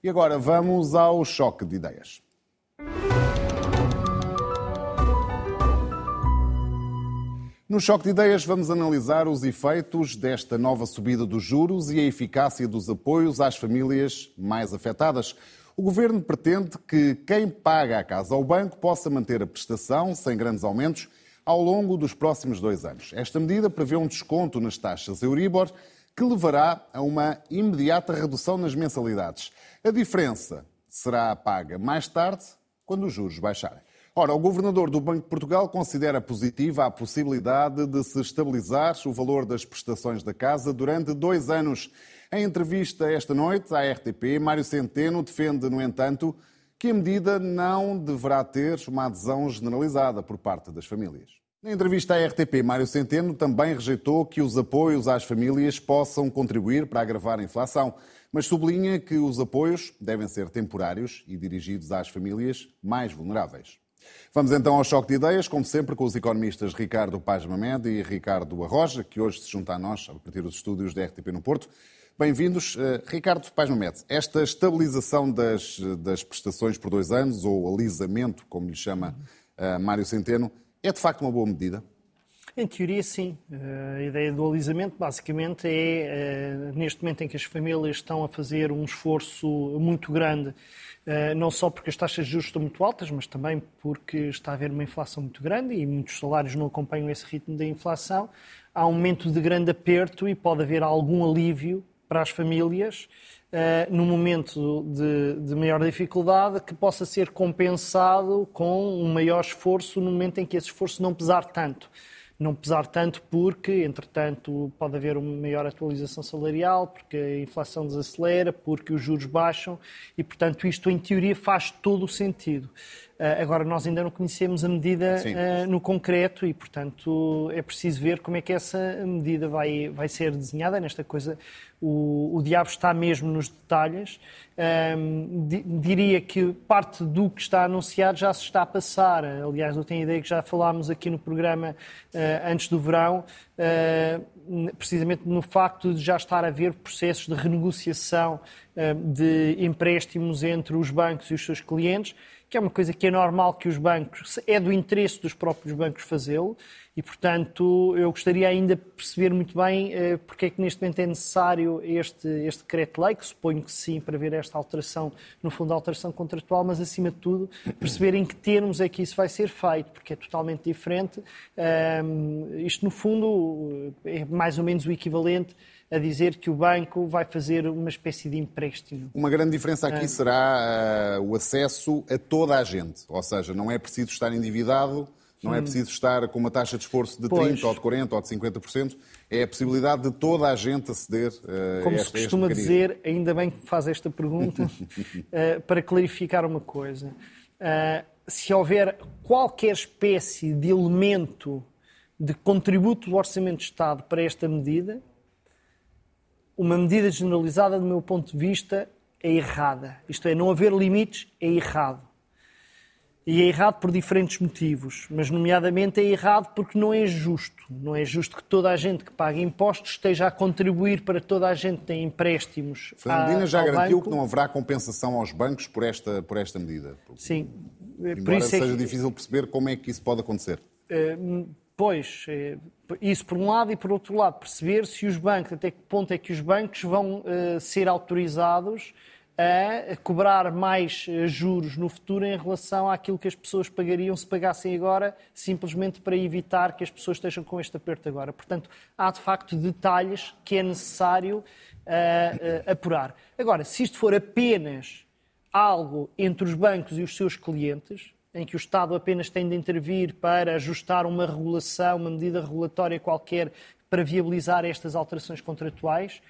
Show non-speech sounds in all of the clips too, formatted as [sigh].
E agora vamos ao choque de ideias. No Choque de Ideias vamos analisar os efeitos desta nova subida dos juros e a eficácia dos apoios às famílias mais afetadas. O Governo pretende que quem paga a casa ao banco possa manter a prestação sem grandes aumentos ao longo dos próximos dois anos. Esta medida prevê um desconto nas taxas Euribor que levará a uma imediata redução nas mensalidades. A diferença será paga mais tarde, quando os juros baixarem. Ora, o governador do Banco de Portugal considera positiva a possibilidade de se estabilizar o valor das prestações da casa durante dois anos. Em entrevista esta noite à RTP, Mário Centeno defende, no entanto, que a medida não deverá ter uma adesão generalizada por parte das famílias. Na entrevista à RTP, Mário Centeno também rejeitou que os apoios às famílias possam contribuir para agravar a inflação, mas sublinha que os apoios devem ser temporários e dirigidos às famílias mais vulneráveis. Vamos então ao choque de ideias, como sempre, com os economistas Ricardo Paz Mamed e Ricardo Arroja, que hoje se juntam a nós a partir dos estúdios da RTP no Porto. Bem-vindos. Uh, Ricardo Paz Mamed, esta estabilização das, das prestações por dois anos, ou alisamento, como lhe chama uh, Mário Centeno, é de facto uma boa medida? Em teoria, sim. Eh, a ideia do alisamento, basicamente, é neste momento em que as famílias estão a fazer um esforço muito grande eh, não só porque as taxas de juros estão muito altas, mas também porque está a haver uma inflação muito grande e muitos salários não acompanham esse ritmo da inflação. Há um momento de grande aperto e pode haver algum alívio para as famílias uh, no momento de, de, maior dificuldade que possa ser compensado com um maior esforço no momento em que esse esforço não pesar tanto não pesar tanto porque, entretanto, pode haver uma maior atualização salarial, porque a inflação desacelera, porque os juros baixam e, portanto, isto em teoria faz todo o sentido. Uh, agora, nós ainda não conhecemos a medida uh, no concreto e, portanto, é preciso ver como é que essa medida vai, vai ser desenhada. Nesta coisa, o, o diabo está mesmo nos detalhes. Um, di, diria que parte do que está anunciado já se está a passar. Aliás, eu tenho a ideia que já falámos aqui no programa uh, antes do verão, precisamente no facto de já estar a haver processos de renegociação de empréstimos entre os bancos e os seus clientes que é uma coisa que é normal que os bancos, é do interesse dos próprios bancos fazê-lo, e, portanto, eu gostaria ainda de perceber muito bem eh, porque é que neste momento é necessário este, este decreto-lei, que suponho que sim, para ver esta alteração, no fundo, a alteração contratual, mas, acima de tudo, perceber em que termos é que isso vai ser feito, porque é totalmente diferente. Isto, no fundo, é mais ou menos o equivalente a dizer que o banco vai fazer uma espécie de empréstimo. Uma grande diferença aqui será uh, o acesso a toda a gente, ou seja, não é preciso estar endividado, não é preciso estar com uma taxa de esforço de pois. 30% ou de 40% ou de 50%, é a possibilidade de toda a gente aceder uh, Como a este, se costuma dizer, ainda bem que faz esta pergunta, uh, [laughs] para clarificar uma coisa. se houver qualquer espécie de elemento de contributo do Orçamento de Estado para esta medida, uma medida generalizada, do meu ponto de vista, é errada. Isto é, não haver limites é errado. E é errado por diferentes motivos, mas, nomeadamente, é errado porque não é justo. Não é justo que toda a gente que paga impostos esteja a contribuir para toda a gente que tem empréstimos. Fernandina já garantiu banco. que não haverá compensação aos bancos por esta, por esta medida. Sim. Embora por isso seja é que... difícil perceber como é que isso pode acontecer. Uh, Pois, é, isso por um lado, e por outro lado, perceber se os bancos, até que ponto é que os bancos vão uh, ser autorizados a cobrar mais uh, juros no futuro em relação àquilo que as pessoas pagariam se pagassem agora, simplesmente para evitar que as pessoas estejam com este aperto agora. Portanto, há de facto detalhes que é necessário uh, apurar. Agora, se isto for apenas algo entre os bancos e os seus clientes, em que o Estado apenas tem de intervir para ajustar uma regulação, uma medida regulatória qualquer para viabilizar estas alterações contratuais,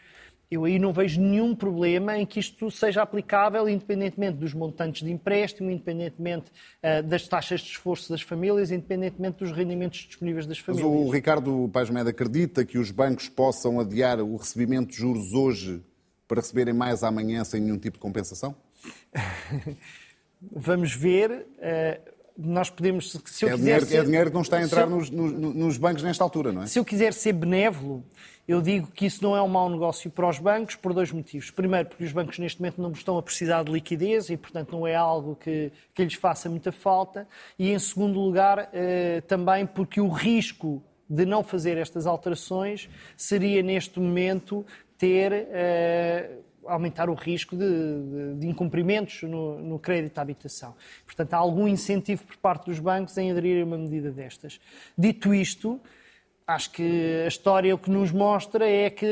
eu aí não vejo nenhum problema em que isto seja aplicável, independentemente dos montantes de empréstimo, independentemente uh, das taxas de esforço das famílias, independentemente dos rendimentos disponíveis das famílias. Mas o Ricardo Paz Meda acredita que os bancos possam adiar o recebimento de juros hoje para receberem mais amanhã sem nenhum tipo de compensação? [laughs] Vamos ver. Uh, nós podemos. Se eu é, dinheiro, ser, é dinheiro que não está a entrar eu, nos, nos, nos, bancos nesta altura, não é? Se eu quiser ser benévolo, eu digo que isso não é um mau negócio para os bancos por dois motivos. Primeiro, porque os bancos neste momento não estão a precisar de liquidez e, portanto, não é algo que, que lhes faça muita falta. E, em segundo lugar, eh, também porque o risco de não fazer estas alterações seria, neste momento, ter. Eh, aumentar o risco de, de, de incumprimentos no, no, crédito à habitação. Portanto, há algum incentivo por parte dos bancos em aderir a uma medida destas. Dito isto, acho que a história o que nos mostra é que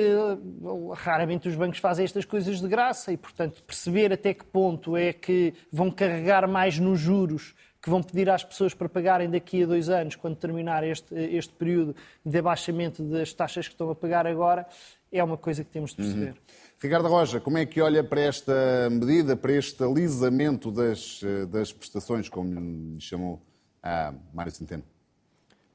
raramente os bancos fazem estas coisas de graça e, portanto, perceber até que ponto é que vão carregar mais nos juros que vão pedir às pessoas para pagarem daqui a dois anos, quando terminar este, este período de abaixamento das taxas que estão a pagar agora, é uma coisa que temos de perceber. Uhum. Ricardo Roja, como é que olha para esta medida, para este alisamento das, das prestações, como lhe chamou a Mário Centeno?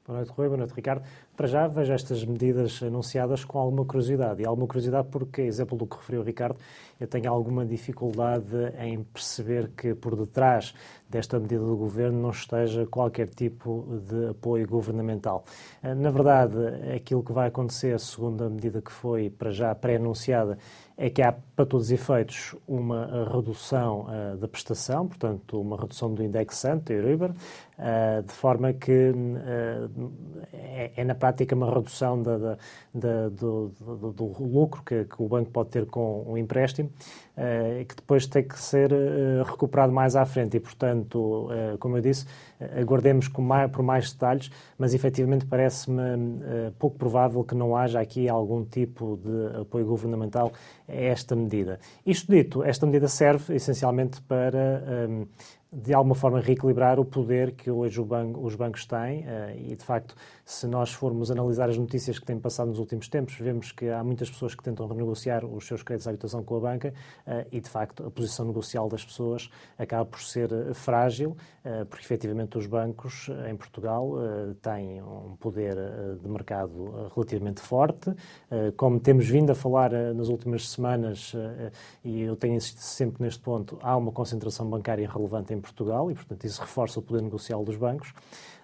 Boa noite, Rui. Boa noite, Ricardo. Para já vejo estas medidas anunciadas com alguma curiosidade. E alguma curiosidade porque, exemplo do que referiu o Ricardo, eu tenho alguma dificuldade em perceber que por detrás desta medida do Governo não esteja qualquer tipo de apoio governamental. Na verdade, aquilo que vai acontecer, segundo a medida que foi para já pré-anunciada, é que há, para todos os efeitos, uma redução uh, da prestação, portanto, uma redução do indexante, Euribor, uh, de forma que uh, é, é, na prática uma redução da, da, da, do, do, do, lucro que, que, o banco pode ter com um empréstimo, que depois tem que ser recuperado mais à frente. E, portanto, como eu disse, aguardemos mais, por mais detalhes, mas efetivamente parece-me pouco provável que não haja aqui algum tipo de apoio governamental a esta medida. Isto dito, esta medida serve essencialmente para, um, de alguma forma, reequilibrar o poder que hoje banco, os bancos têm uh, e, de facto, se nós formos analisar as notícias que têm passado nos últimos tempos, vemos que há muitas pessoas que tentam renegociar os seus créditos à habitação com a banca uh, e, de facto, a posição negocial das pessoas acaba por ser uh, frágil, uh, porque, efetivamente, os bancos em Portugal têm um poder de mercado relativamente forte. como temos vindo a falar nas últimas semanas, e eu tenho insistido sempre neste ponto, há uma concentração bancária relevante em Portugal e, portanto, isso reforça o poder negocial dos bancos.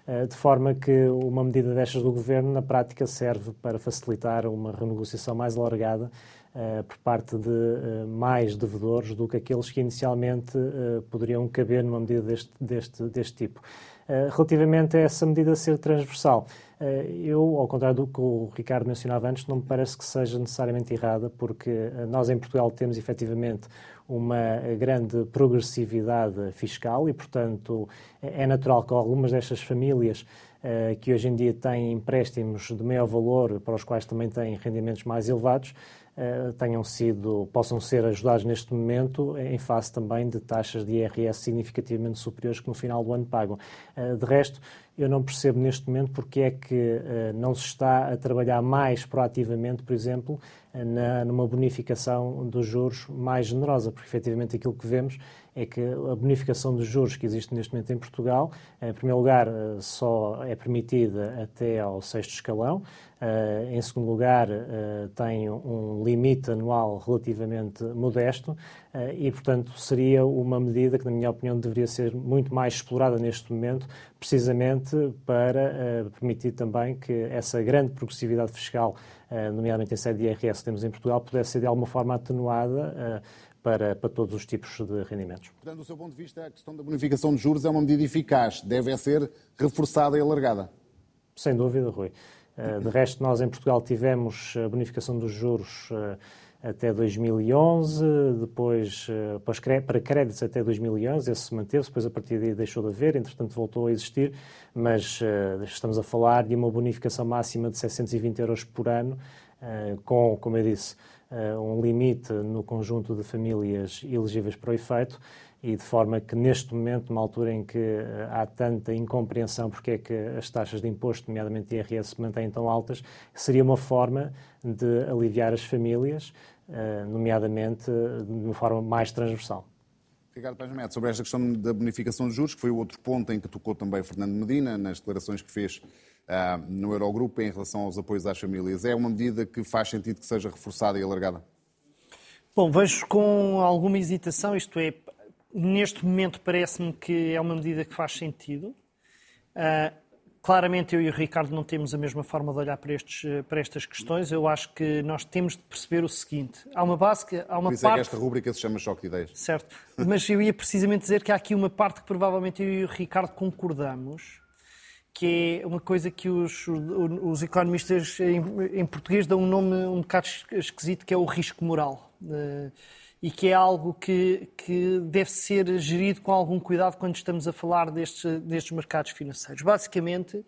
Eh, de forma que uma medida destas do Governo, na prática, serve para facilitar uma renegociação mais alargada uh, por parte de uh, mais devedores do que aqueles que inicialmente poderiam caber numa medida deste, deste, deste tipo. relativamente a essa medida ser transversal, eu, ao contrário do que o Ricardo mencionava antes, não me parece que seja necessariamente errada, porque nós em Portugal temos efetivamente uma grande progressividade fiscal e, portanto, é natural que algumas destas famílias que hoje em dia têm empréstimos de maior valor, para os quais também têm rendimentos mais elevados, tenham sido, possam ser ajudados neste momento em face também de taxas de IRS significativamente superiores que no final do ano pagam. Uh, de resto, eu não percebo neste momento porque é que uh, não se está a trabalhar mais proativamente, por exemplo, na, numa bonificação dos juros mais generosa, porque efetivamente aquilo que vemos é que a bonificação dos juros que existe neste momento em Portugal, em primeiro lugar, eh, só é permitida até ao sexto escalão, Uh, em segundo lugar, uh, tem um limite anual relativamente modesto e, portanto, seria uma medida que, na minha opinião, deveria ser muito mais explorada neste momento, precisamente para permitir também que essa grande progressividade fiscal, nomeadamente em sede de IRS que temos em Portugal, pudesse ser de alguma forma atenuada para, para todos os tipos de rendimentos. Portanto, do seu ponto de vista, a questão da bonificação de juros é uma medida eficaz, deve ser reforçada e alargada? Sem dúvida, Rui. Eh, de resto, nós em Portugal tivemos a bonificação dos juros eh, até 2011, depois eh, para créditos até 2011, esse se manteve, depois a partir daí deixou de haver, entretanto voltou a existir, mas estamos a falar de uma bonificação máxima de 720 euros por ano, com, como eu disse, um limite no conjunto de famílias elegíveis para o efeito, e de forma que neste momento, numa altura em que eh, há tanta incompreensão porque é que as taxas de imposto, nomeadamente IRS, se mantêm tão altas, seria uma forma de aliviar as famílias, eh, nomeadamente de uma forma mais transversal. Ricardo Paz sobre esta questão da bonificação de juros, que foi o outro ponto em que tocou também Fernando Medina, nas declarações que fez uh, no Eurogrupo em relação aos apoios às famílias. É uma medida que faz sentido que seja reforçada e alargada? Bom, vejo com alguma hesitação, isto é, Neste momento parece-me que é uma medida que faz sentido. Uh, claramente eu e o Ricardo não temos a mesma forma de olhar para, estes, para estas questões. Eu acho que nós temos de perceber o seguinte. Há uma base que... Há uma Por isso parte... é que esta rúbrica se chama Choque de Ideias. Certo. Mas eu ia precisamente dizer que há aqui uma parte que provavelmente eu e o Ricardo concordamos, que é uma coisa que os, os economistas em, em, português dão um nome um bocado esquisito, que é o risco moral. Uh, e que é algo que, que deve ser gerido com algum cuidado quando estamos a falar destes, destes mercados financeiros. Basicamente,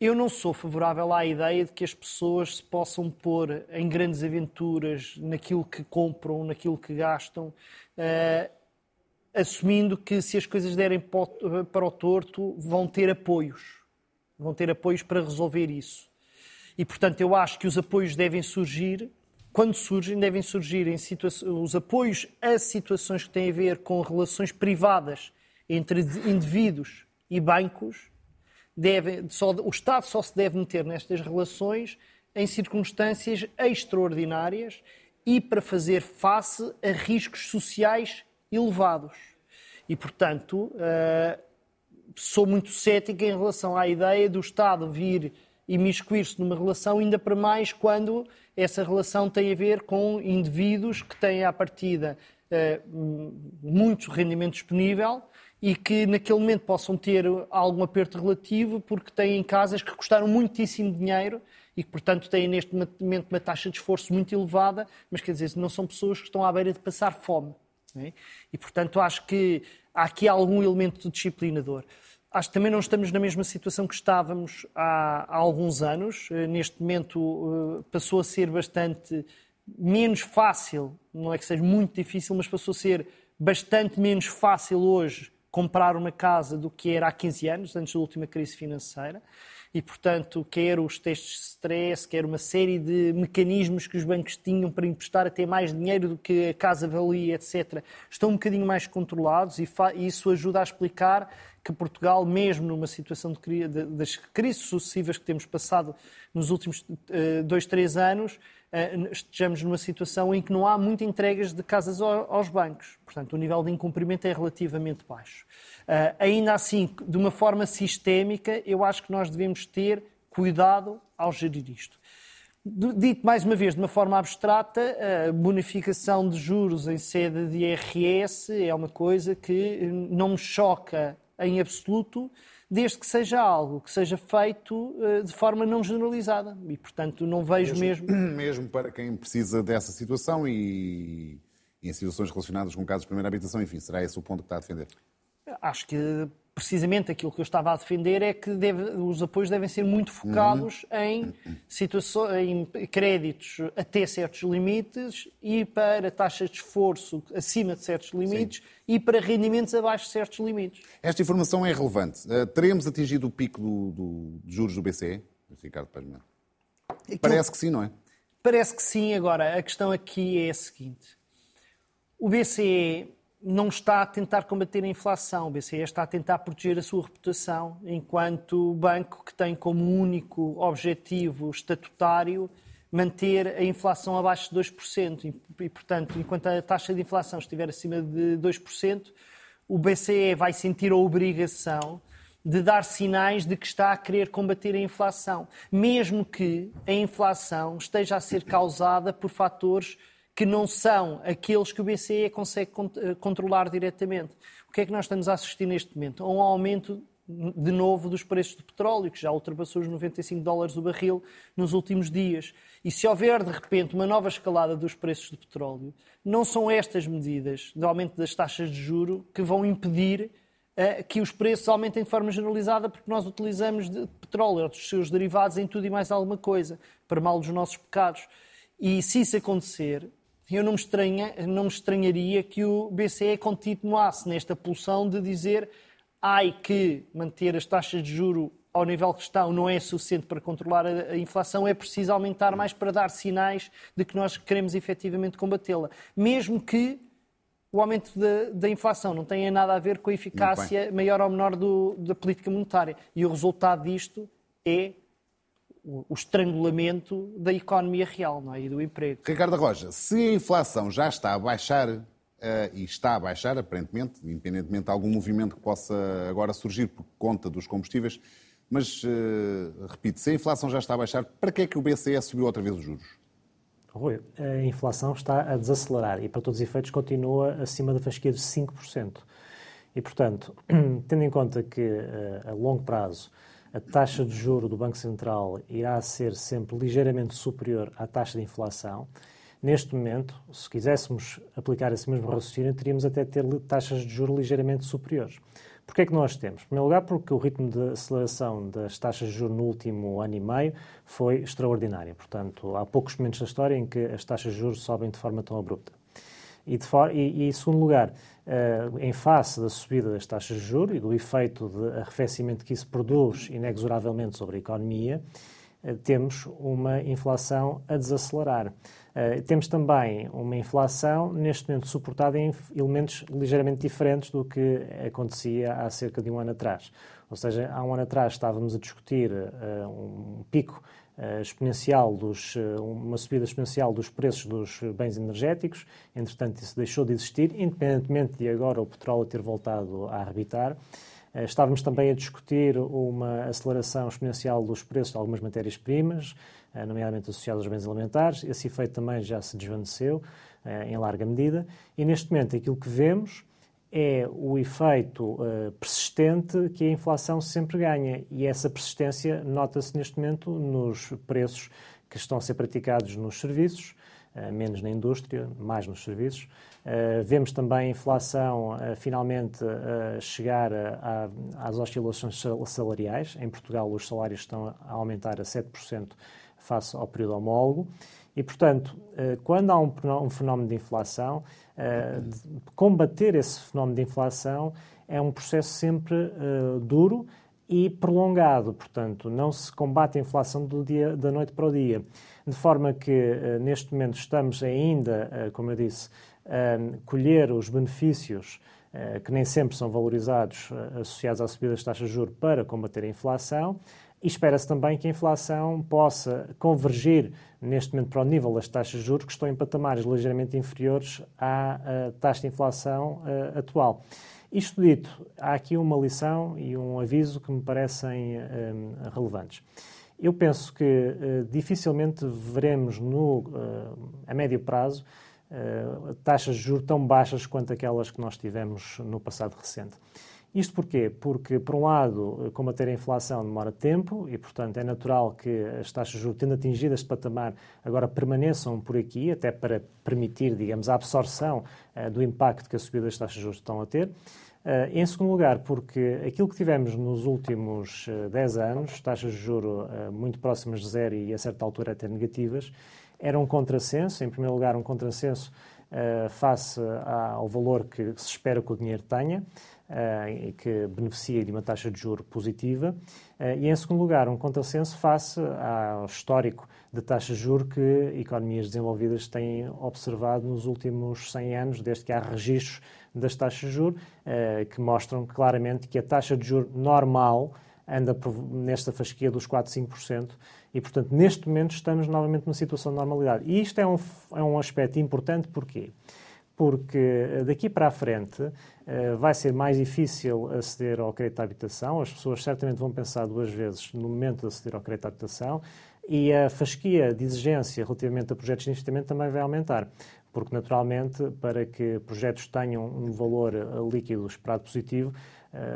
eu não sou favorável à ideia de que as pessoas se possam pôr em grandes aventuras naquilo que compram, naquilo que gastam, uh, assumindo que se as coisas derem para o torto, vão ter apoios. Vão ter apoios para resolver isso. E, portanto, eu acho que os apoios devem surgir quando surgem, devem surgir em os apoios a situações que têm a ver com relações privadas entre indivíduos e bancos. Deve, só, o Estado só se deve meter nestas relações em circunstâncias extraordinárias e para fazer face a riscos sociais elevados. E, portanto, uh, sou muito cético em relação à ideia do Estado vir imiscuir-se numa relação, ainda para mais quando essa relação tem a ver com indivíduos que têm à partida uh, muito rendimento disponível e que naquele momento possam ter algum aperto relativo porque têm casas que custaram muitíssimo dinheiro e que, portanto, têm neste momento uma taxa de esforço muito elevada, mas quer dizer, não são pessoas que estão à beira de passar fome. É? E, portanto, acho que há aqui algum elemento disciplinador. Acho que também não estamos na mesma situação que estávamos há, há alguns anos. Eh, neste momento eh, passou a ser bastante menos fácil, não é que seja muito difícil, mas passou a ser bastante menos fácil hoje comprar uma casa do que era há 15 anos, antes da última crise financeira e, portanto, quer os testes de stress, quer uma série de mecanismos que os bancos tinham para emprestar até mais dinheiro do que a casa valia, etc., estão um bocadinho mais controlados e, isso ajuda a explicar que Portugal, mesmo numa situação de, de, das crises sucessivas que temos passado nos últimos uh, dois, três anos, estejamos numa situação em que não há muitas entregas de casas aos bancos. Portanto, o nível de incumprimento é relativamente baixo. Uh, ainda assim, de uma forma sistémica, eu acho que nós devemos ter cuidado ao gerir isto. Dito mais uma vez de uma forma abstrata, a bonificação de juros em sede de IRS é uma coisa que não me choca em absoluto, desde que seja algo que seja feito uh, de forma não generalizada. E, portanto, não vejo mesmo. Mesmo, [clears throat] mesmo para quem precisa dessa situação e, e em situações relacionadas com casos de primeira habitação, enfim, será esse o ponto que está a defender? Acho que precisamente aquilo que eu estava a defender é que deve, os apoios devem ser muito focados uhum. em, situações, em créditos até certos limites e para taxas de esforço acima de certos limites Sim. e para rendimentos abaixo de certos limites. Esta informação é relevante. Uh, teremos atingido o pico do, do, de juros do BCE? Ricardo Pazman. Parece que sim, não é? Parece que sim. Agora, a questão aqui é a seguinte. O BCE não está a tentar combater a inflação. O BCE está a tentar proteger a sua reputação enquanto banco que tem como único objetivo estatutário manter a inflação abaixo de 2%. E, portanto, enquanto a taxa de inflação estiver acima de 2%, o BCE vai sentir a obrigação de dar sinais de que está a querer combater a inflação, mesmo que a inflação esteja a ser causada por fatores que não são aqueles que o BCE consegue eh, controlar diretamente. O que é que nós estamos a assistir neste momento? Um aumento de novo dos preços do petróleo, que já ultrapassou os 95 dólares o barril nos últimos dias. E se houver, de repente, uma nova escalada dos preços do petróleo, não são estas medidas de aumento das taxas de juro que vão impedir uh, que os preços aumentem de forma generalizada, porque nós utilizamos de petróleo ou dos seus derivados em tudo e mais alguma coisa, para mal dos nossos pecados. E se isso acontecer, eu não me, estranha, não me estranharia que o BCE continuasse nesta pulsão de dizer ai que manter as taxas de juro ao nível que estão não é suficiente para controlar a, inflação, é preciso aumentar mais para dar sinais de que nós queremos efetivamente combatê-la. Mesmo que o aumento da, da, inflação não tenha nada a ver com a eficácia maior ou menor do, da política monetária. E o resultado disto é o, estrangulamento da economia real não é? e do emprego. Ricardo Roja, se a inflação já está a baixar e está a baixar, aparentemente, independentemente de algum movimento que possa agora surgir por conta dos combustíveis. Mas, repito, se a inflação já está a baixar, para que é que o BCE subiu outra vez os juros? Rui, a inflação está a desacelerar e, para todos os efeitos, continua acima da fasquia de 5%. E, portanto, [clears throat] tendo em conta que a longo prazo a taxa de juro do Banco Central irá ser sempre ligeiramente superior à taxa de inflação, neste momento, se quiséssemos aplicar esse mesmo raciocínio, teríamos até ter taxas de juro ligeiramente superiores. Porquê é que nós temos? Em primeiro lugar, porque o ritmo de aceleração das taxas de juros no último ano e meio foi extraordinário. Portanto, há poucos momentos da história em que as taxas de juros sobem de forma tão abrupta. E, for... e, e em segundo lugar, uh, em face da subida das taxas de juros e do efeito de arrefecimento que isso produz inexoravelmente sobre a economia, uh, temos uma inflação a desacelerar. Uh, temos também uma inflação, neste momento, suportada em elementos ligeiramente diferentes do que acontecia há cerca de um ano atrás. Ou seja, há um ano atrás estávamos a discutir um pico exponencial, dos, uma subida exponencial dos preços dos bens energéticos, entretanto, isso deixou de existir, independentemente de agora o petróleo ter voltado a arrebitar. Estávamos também a discutir uma aceleração exponencial dos preços de algumas matérias-primas, eh, nomeadamente associados aos bens alimentares. Esse efeito também já se desvaneceu eh, em larga medida. E neste momento aquilo que vemos é o efeito uh, persistente que a inflação sempre ganha. E essa persistência nota-se neste momento nos preços que estão a ser praticados nos serviços, uh, menos na indústria, mais nos serviços. Uh, vemos também a inflação finalmente chegar a, às oscilações salariais. Em Portugal, os salários estão a aumentar a 7% face ao período homólogo. E, portanto, eh, quando há um fenómeno de inflação, eh, combater esse fenómeno de inflação é um processo sempre eh, duro e prolongado. Portanto, não se combate a inflação do dia, da noite para o dia. De forma que, neste momento, estamos ainda, como eu disse, a colher os benefícios que nem sempre são valorizados associados à subida das taxas de juros para combater a inflação. E espera-se também que a inflação possa convergir neste momento para o nível das taxas de juros que estão em patamares ligeiramente inferiores à, à taxa de inflação uh, atual. Isto dito, há aqui uma lição e um aviso que me parecem uh, relevantes. Eu penso que uh, dificilmente veremos no, a médio prazo taxas de juros tão baixas quanto aquelas que nós tivemos no passado recente. Isto porquê? Porque, por um lado, combater a inflação demora tempo e, portanto, é natural que as taxas de juros, tendo atingido este patamar, agora permaneçam por aqui, até para permitir, digamos, a absorção uh, do impacto que a subida das taxas de juros estão a ter. Uh, em segundo lugar, porque aquilo que tivemos nos últimos uh, 10 anos, taxas de juros uh, muito próximas de zero e a certa altura até negativas, era um contrassenso, em primeiro lugar, um contrassenso face ao valor que se espera que o dinheiro tenha, uh, que beneficia de uma taxa de juro positiva, uh, e, em segundo lugar, um contrassenso face ao histórico de taxa de juro que economias desenvolvidas têm observado nos últimos 100 anos, desde que há registros das taxas de juro, uh, que mostram claramente que a taxa de juro normal anda nesta fasquia dos 4, 5%, e, portanto, neste momento estamos novamente numa situação de normalidade. E isto é um, é um aspecto importante, porquê? porque eh, daqui para a frente eh, vai ser mais difícil aceder ao crédito de habitação, as pessoas certamente vão pensar duas vezes no momento de aceder ao crédito de habitação e a fasquia de exigência relativamente a projetos de investimento também vai aumentar, porque naturalmente para que projetos tenham um valor eh, líquido esperado positivo,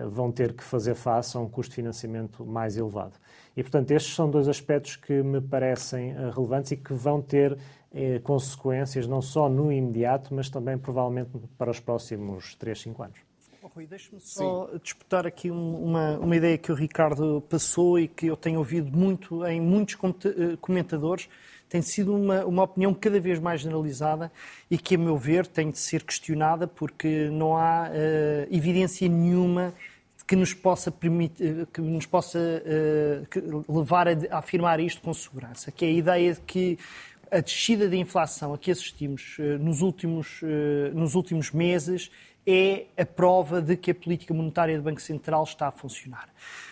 vão ter que fazer face a um custo de financiamento mais elevado. E, portanto, estes são dois aspectos que me parecem relevantes e que vão ter eh, consequências não só no imediato, mas também provavelmente para os próximos 3, 5 anos. Rui, deixe-me só Sim. disputar aqui uma, uma ideia que o Ricardo passou e que eu tenho ouvido muito em muitos eh, comentadores. Tem sido uma, uma opinião cada vez mais generalizada e que, a meu ver, tem de ser questionada porque não há uh, evidência nenhuma que nos possa, permitir, que nos possa uh, levar a, a afirmar isto com segurança, que é a ideia de que a descida da inflação a que assistimos nos últimos, nos últimos meses é a prova de que a política monetária do Banco Central está a funcionar.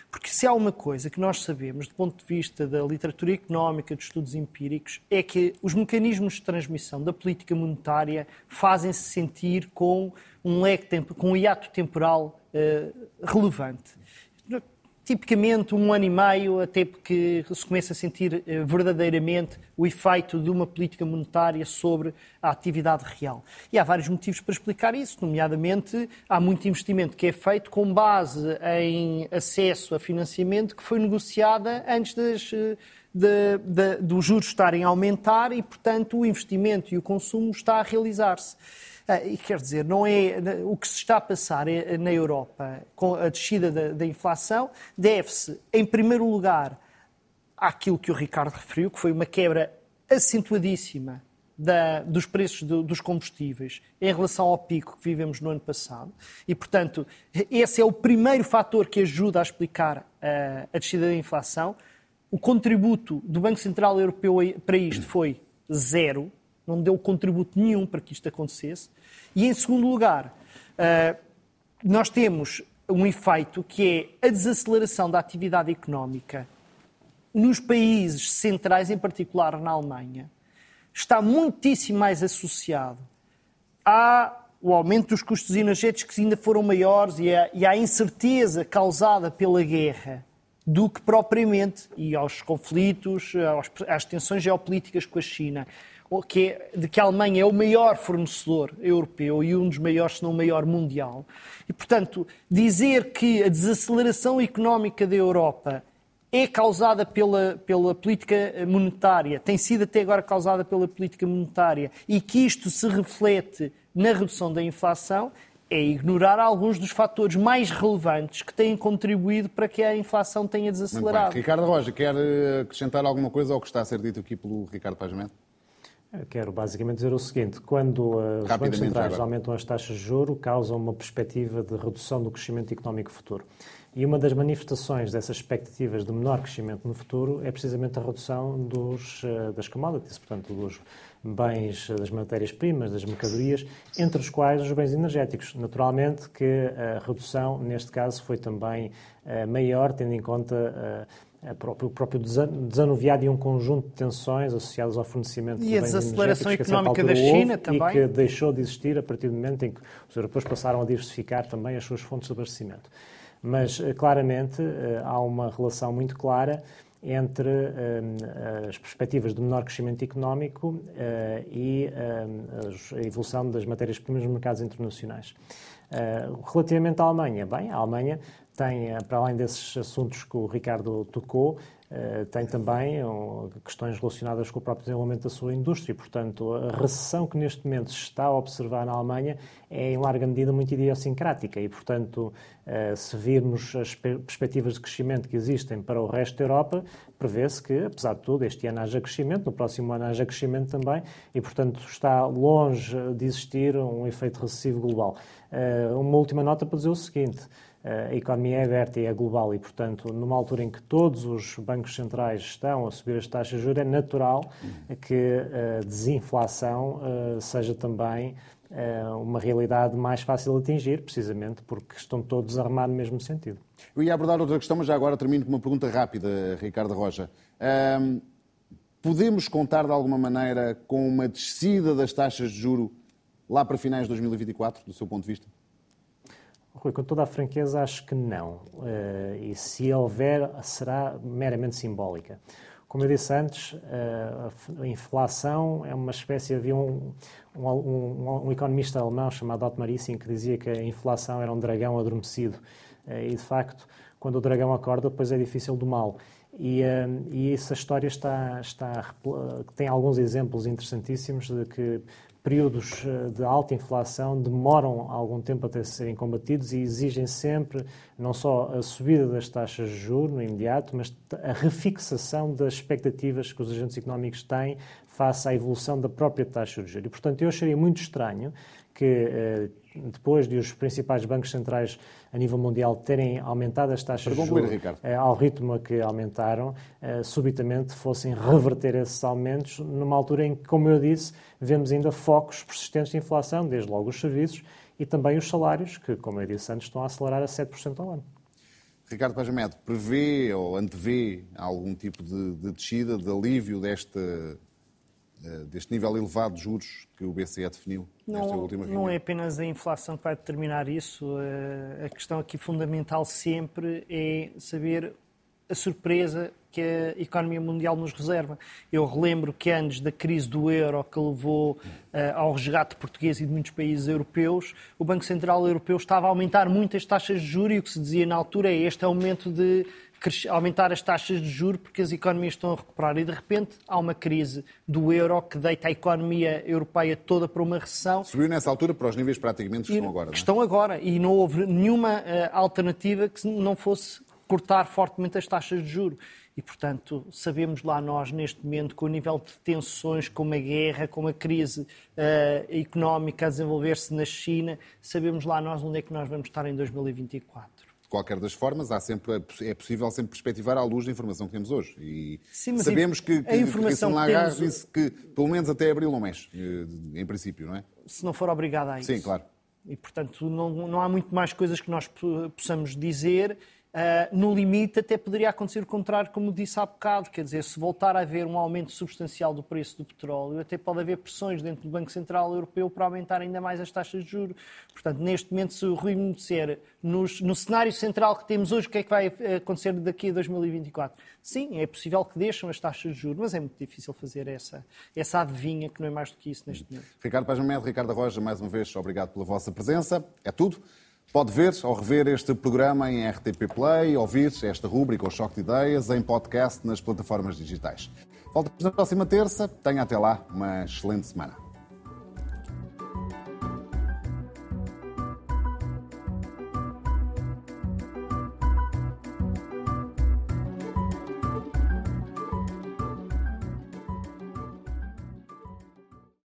Porque se há uma coisa que nós sabemos, do ponto de vista da literatura económica, de estudos empíricos, é que os mecanismos de transmissão da política monetária fazem-se sentir com um leque, com um hiato temporal uh, relevante tipicamente um ano e meio até que se começa a sentir eh, verdadeiramente o efeito de uma política monetária sobre a atividade real. E há vários motivos para explicar isso, nomeadamente há muito investimento que é feito com base em acesso a financiamento que foi negociada antes das, eh, de, de, dos juros estarem a aumentar e, portanto, o investimento e o consumo está a realizar-se. Ah, e quer dizer, não é o que se está a passar é, na Europa com a descida da, da inflação deve-se, em primeiro lugar, àquilo que o Ricardo referiu, que foi uma quebra acentuadíssima da, dos preços do, dos combustíveis em relação ao pico que vivemos no ano passado. E, portanto, esse é o primeiro fator que ajuda a explicar a, a descida da inflação. O contributo do Banco Central Europeu para isto foi zero não deu contributo nenhum para que isto acontecesse. E, em segundo lugar, eh, nós temos um efeito que é a desaceleração da atividade económica nos países centrais, em particular na Alemanha, está muitíssimo mais associado ao aumento dos custos energéticos que ainda foram maiores e à, e à incerteza causada pela guerra do que propriamente e aos conflitos, às tensões geopolíticas com a China que é, de que a Alemanha é o maior fornecedor europeu e um dos maiores, se não o maior mundial. E, portanto, dizer que a desaceleração económica da Europa é causada pela, pela política monetária, tem sido até agora causada pela política monetária, e que isto se reflete na redução da inflação, é ignorar alguns dos fatores mais relevantes que têm contribuído para que a inflação tenha desacelerado. Ricardo Roja, quer eh, acrescentar alguma coisa ao que está a ser dito aqui pelo Ricardo Quero basicamente dizer o seguinte: quando uh, os bancos centrais aumentam as taxas de juro, causam uma perspectiva de redução do crescimento económico futuro. E uma das manifestações dessas expectativas de menor crescimento no futuro é precisamente a redução dos, uh, das commodities, portanto, dos bens, das matérias-primas, das mercadorias, entre os quais os bens energéticos. Naturalmente que a redução, neste caso, foi também maior, tendo em conta o próprio desanuviar de um conjunto de tensões associadas ao fornecimento e de bens a desaceleração económica da China também. E que deixou de existir a partir do momento em que os europeus passaram a diversificar também as suas fontes de abastecimento. Mas, eh, claramente, eh, há uma relação muito clara entre eh, as perspectivas de menor crescimento económico e a evolução das matérias-primas nos mercados internacionais. Relativamente à Alemanha, bem, a Alemanha tem, eh, para além desses assuntos que o Ricardo tocou, eh, tem também questões relacionadas com o próprio desenvolvimento da sua indústria. Portanto, a recessão que neste momento se está a observar na Alemanha é, em larga medida, muito idiosincrática e, portanto, eh, se virmos as perspectivas de crescimento que existem para o resto da Europa, prevê-se que, apesar de tudo, este ano haja crescimento, no próximo ano haja crescimento também e, portanto, está longe de existir um efeito recessivo global. Uma última nota para dizer o seguinte a economia é aberta e é global e, portanto, numa altura em que todos os bancos centrais estão a subir as taxas de juros, é natural que a desinflação eh, seja também eh, uma realidade mais fácil de atingir, precisamente porque estão todos a armar no mesmo sentido. Eu ia abordar outra questão, mas já agora termino com uma pergunta rápida, Ricardo Roja. Um, podemos contar de alguma maneira com uma descida das taxas de juro lá para finais de 2024, do seu ponto de vista? Com toda a franqueza, acho que não. Uh, e se houver, será meramente simbólica. Como eu disse antes, uh, a inflação é uma espécie. Havia um, um, um, um economista alemão chamado Otmar Issing que dizia que a inflação era um dragão adormecido. Uh, e, de facto, quando o dragão acorda, depois é difícil do mal. E, e essa história está, está, tem alguns exemplos interessantíssimos de que períodos eh, de alta inflação demoram algum tempo até serem combatidos e exigem sempre não só a subida das taxas de juros no imediato, mas a refixação das expectativas que os agentes económicos têm face à evolução da própria taxa de juros. E, portanto, eu acharia muito estranho que depois de os principais bancos centrais a nível mundial terem aumentado as taxas de juros eh, ao ritmo a que aumentaram, eh, subitamente fossem reverter esses aumentos numa altura em que, como eu disse, vemos ainda focos persistentes de inflação, desde logo os serviços e também os salários, que, como eu disse antes, estão a acelerar a 7% ao ano. Ricardo Pajamedo, prevê ou antevê algum tipo de, de descida, de alívio desta eh, deste nível elevado de juros que o BCE definiu nesta não, última reunião? Não é apenas a inflação que vai determinar isso. Eh, a questão aqui fundamental sempre é saber a surpresa que a economia mundial nos reserva. Eu relembro que antes da crise do euro que levou uh, ao resgate português e de muitos países europeus, o Banco Central Europeu estava a aumentar muito as taxas de juros e o que se dizia na altura é este aumento de aumentar as taxas de juros porque as economias estão a recuperar e de repente há uma crise do euro que deita a economia europeia toda para uma recessão. Subiu nessa altura para os níveis praticamente que estão agora. Que é? estão agora e não houve nenhuma uh, alternativa que não fosse cortar fortemente as taxas de juros. E, portanto, sabemos lá nós, neste momento, com o nível de tensões, com a guerra, com a crise uh, económica a desenvolver-se na China, sabemos lá nós onde é que nós vamos estar em 2024 qualquer das formas, há sempre, é possível sempre perspectivar à luz da informação que temos hoje. E Sim, sabemos que, que a informação que Lagarde temos... disse que pelo menos até abril não mexe, eh, em princípio, não é? Se não for obrigada a isso. Sim, claro. E, portanto, não, não há muito mais coisas que nós possamos dizer Uh, no limite, até poderia acontecer o contrário, como disse há bocado, quer dizer, se voltar a haver um aumento substancial do preço do petróleo, até pode haver pressões dentro do Banco Central Europeu para aumentar ainda mais as taxas de juros. Portanto, neste momento, se o Rui me disser, nos, no cenário central que temos hoje, o que é que vai acontecer daqui a 2024? Sim, é possível que deixem as taxas de juros, mas é muito difícil fazer essa, essa adivinha, que não é mais do que isso neste momento. Ricardo Paz Ricardo Roja, mais uma vez, obrigado pela vossa presença. É tudo. Pode ver ou rever este programa em RTP Play, ouvir esta rúbrica, o Choque de Ideias, em podcast nas plataformas digitais. Voltamos na próxima terça. Tenha até lá uma excelente semana.